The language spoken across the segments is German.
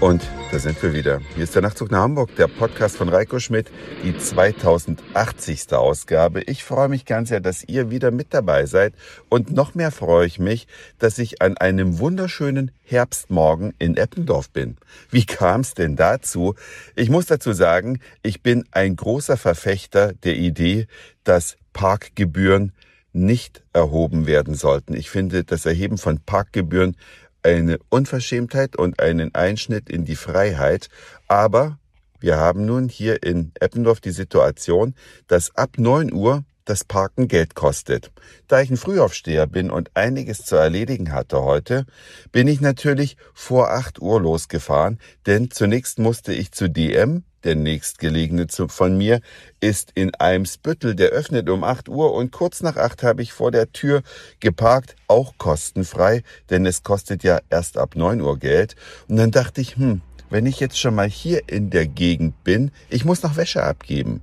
Und da sind wir wieder. Hier ist der Nachtzug nach Hamburg, der Podcast von Reiko Schmidt, die 2080. Ausgabe. Ich freue mich ganz sehr, dass ihr wieder mit dabei seid. Und noch mehr freue ich mich, dass ich an einem wunderschönen Herbstmorgen in Eppendorf bin. Wie kam es denn dazu? Ich muss dazu sagen, ich bin ein großer Verfechter der Idee, dass Parkgebühren nicht erhoben werden sollten. Ich finde, das Erheben von Parkgebühren eine Unverschämtheit und einen Einschnitt in die Freiheit. Aber wir haben nun hier in Eppendorf die Situation, dass ab 9 Uhr das Parken Geld kostet. Da ich ein Frühaufsteher bin und einiges zu erledigen hatte heute, bin ich natürlich vor 8 Uhr losgefahren, denn zunächst musste ich zu DM, der nächstgelegene von mir ist in Eimsbüttel, der öffnet um 8 Uhr und kurz nach 8 habe ich vor der Tür geparkt, auch kostenfrei, denn es kostet ja erst ab 9 Uhr Geld. Und dann dachte ich, hm, wenn ich jetzt schon mal hier in der Gegend bin, ich muss noch Wäsche abgeben.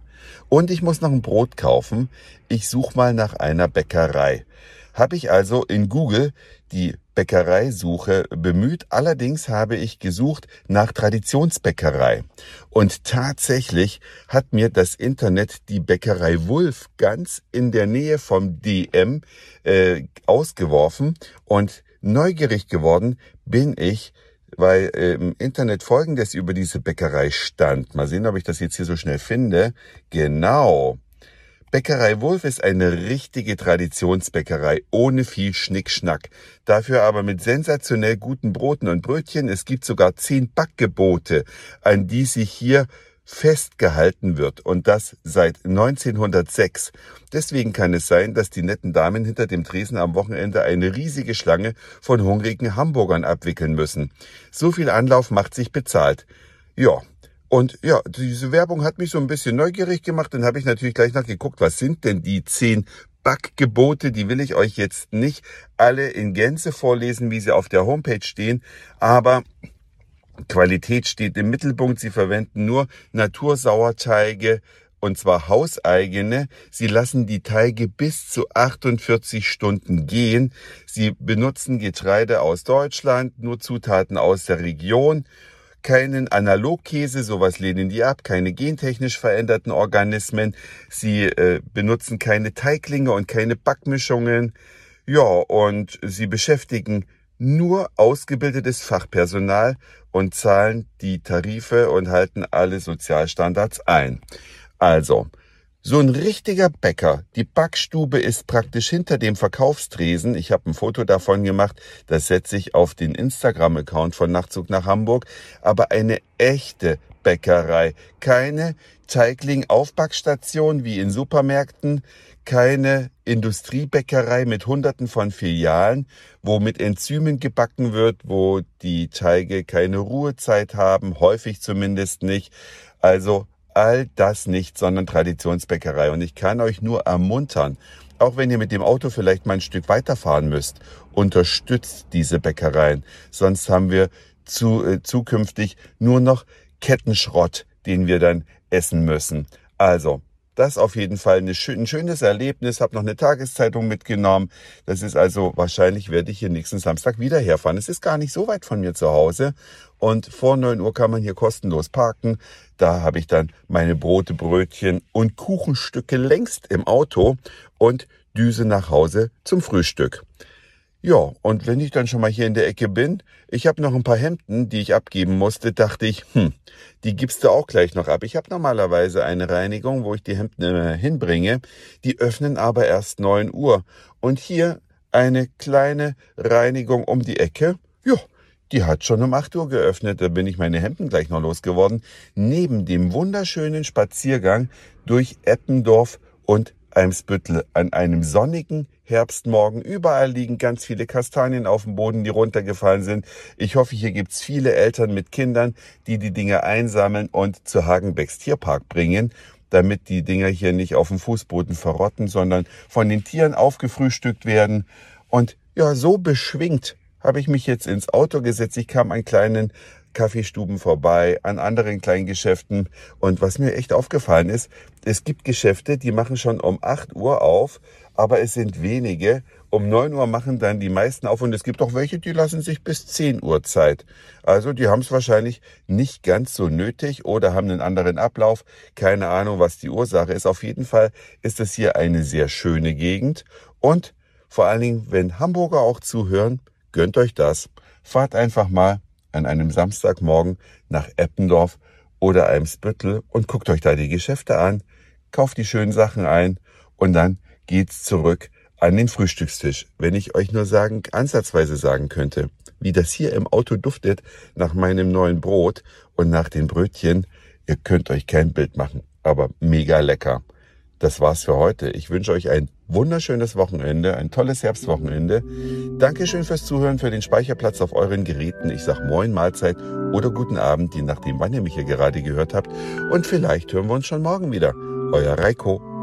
Und ich muss noch ein Brot kaufen. Ich suche mal nach einer Bäckerei. Habe ich also in Google die Bäckereisuche bemüht. Allerdings habe ich gesucht nach Traditionsbäckerei. Und tatsächlich hat mir das Internet die Bäckerei Wulf ganz in der Nähe vom DM äh, ausgeworfen. Und neugierig geworden bin ich weil äh, im Internet Folgendes über diese Bäckerei stand. Mal sehen, ob ich das jetzt hier so schnell finde. Genau. Bäckerei Wolf ist eine richtige Traditionsbäckerei ohne viel Schnickschnack. Dafür aber mit sensationell guten Broten und Brötchen. Es gibt sogar zehn Backgebote, an die sich hier festgehalten wird und das seit 1906. Deswegen kann es sein, dass die netten Damen hinter dem Tresen am Wochenende eine riesige Schlange von hungrigen Hamburgern abwickeln müssen. So viel Anlauf macht sich bezahlt. Ja, und ja, diese Werbung hat mich so ein bisschen neugierig gemacht. Dann habe ich natürlich gleich nachgeguckt, was sind denn die zehn Backgebote? Die will ich euch jetzt nicht alle in Gänze vorlesen, wie sie auf der Homepage stehen. Aber Qualität steht im Mittelpunkt. Sie verwenden nur Natursauerteige und zwar hauseigene. Sie lassen die Teige bis zu 48 Stunden gehen. Sie benutzen Getreide aus Deutschland, nur Zutaten aus der Region. Keinen Analogkäse, sowas lehnen die ab, keine gentechnisch veränderten Organismen. Sie äh, benutzen keine Teiglinge und keine Backmischungen. Ja, und sie beschäftigen nur ausgebildetes Fachpersonal und zahlen die Tarife und halten alle Sozialstandards ein. Also, so ein richtiger Bäcker. Die Backstube ist praktisch hinter dem Verkaufstresen. Ich habe ein Foto davon gemacht. Das setze ich auf den Instagram-Account von Nachtzug nach Hamburg. Aber eine echte Bäckerei. Keine Teigling-Aufbackstation wie in Supermärkten keine Industriebäckerei mit hunderten von Filialen, wo mit Enzymen gebacken wird, wo die Teige keine Ruhezeit haben, häufig zumindest nicht. Also all das nicht, sondern Traditionsbäckerei. Und ich kann euch nur ermuntern, auch wenn ihr mit dem Auto vielleicht mal ein Stück weiterfahren müsst, unterstützt diese Bäckereien. Sonst haben wir zu, äh, zukünftig nur noch Kettenschrott, den wir dann essen müssen. Also, das auf jeden Fall ein schönes Erlebnis. Hab noch eine Tageszeitung mitgenommen. Das ist also wahrscheinlich werde ich hier nächsten Samstag wieder herfahren. Es ist gar nicht so weit von mir zu Hause und vor neun Uhr kann man hier kostenlos parken. Da habe ich dann meine Brote, Brötchen und Kuchenstücke längst im Auto und düse nach Hause zum Frühstück. Ja, und wenn ich dann schon mal hier in der Ecke bin, ich habe noch ein paar Hemden, die ich abgeben musste, dachte ich, hm, die gibst du auch gleich noch ab. Ich habe normalerweise eine Reinigung, wo ich die Hemden immer hinbringe. Die öffnen aber erst neun Uhr. Und hier eine kleine Reinigung um die Ecke. Ja, die hat schon um acht Uhr geöffnet. Da bin ich meine Hemden gleich noch losgeworden. Neben dem wunderschönen Spaziergang durch Eppendorf und Eimsbüttel an einem sonnigen Herbstmorgen. Überall liegen ganz viele Kastanien auf dem Boden, die runtergefallen sind. Ich hoffe, hier gibt's viele Eltern mit Kindern, die die Dinge einsammeln und zu Hagenbecks Tierpark bringen, damit die Dinger hier nicht auf dem Fußboden verrotten, sondern von den Tieren aufgefrühstückt werden. Und ja, so beschwingt habe ich mich jetzt ins Auto gesetzt. Ich kam einen kleinen Kaffeestuben vorbei, an anderen kleinen Geschäften. Und was mir echt aufgefallen ist, es gibt Geschäfte, die machen schon um 8 Uhr auf, aber es sind wenige. Um 9 Uhr machen dann die meisten auf und es gibt auch welche, die lassen sich bis 10 Uhr Zeit. Also die haben es wahrscheinlich nicht ganz so nötig oder haben einen anderen Ablauf. Keine Ahnung, was die Ursache ist. Auf jeden Fall ist es hier eine sehr schöne Gegend und vor allen Dingen, wenn Hamburger auch zuhören, gönnt euch das. Fahrt einfach mal an einem Samstagmorgen nach Eppendorf oder Eimsbüttel und guckt euch da die Geschäfte an, kauft die schönen Sachen ein und dann geht's zurück an den Frühstückstisch. Wenn ich euch nur sagen, ansatzweise sagen könnte, wie das hier im Auto duftet nach meinem neuen Brot und nach den Brötchen, ihr könnt euch kein Bild machen, aber mega lecker. Das war's für heute. Ich wünsche euch ein wunderschönes Wochenende, ein tolles Herbstwochenende. Dankeschön fürs Zuhören, für den Speicherplatz auf euren Geräten. Ich sag Moin, Mahlzeit oder guten Abend, je nachdem, wann ihr mich hier gerade gehört habt. Und vielleicht hören wir uns schon morgen wieder. Euer Reiko.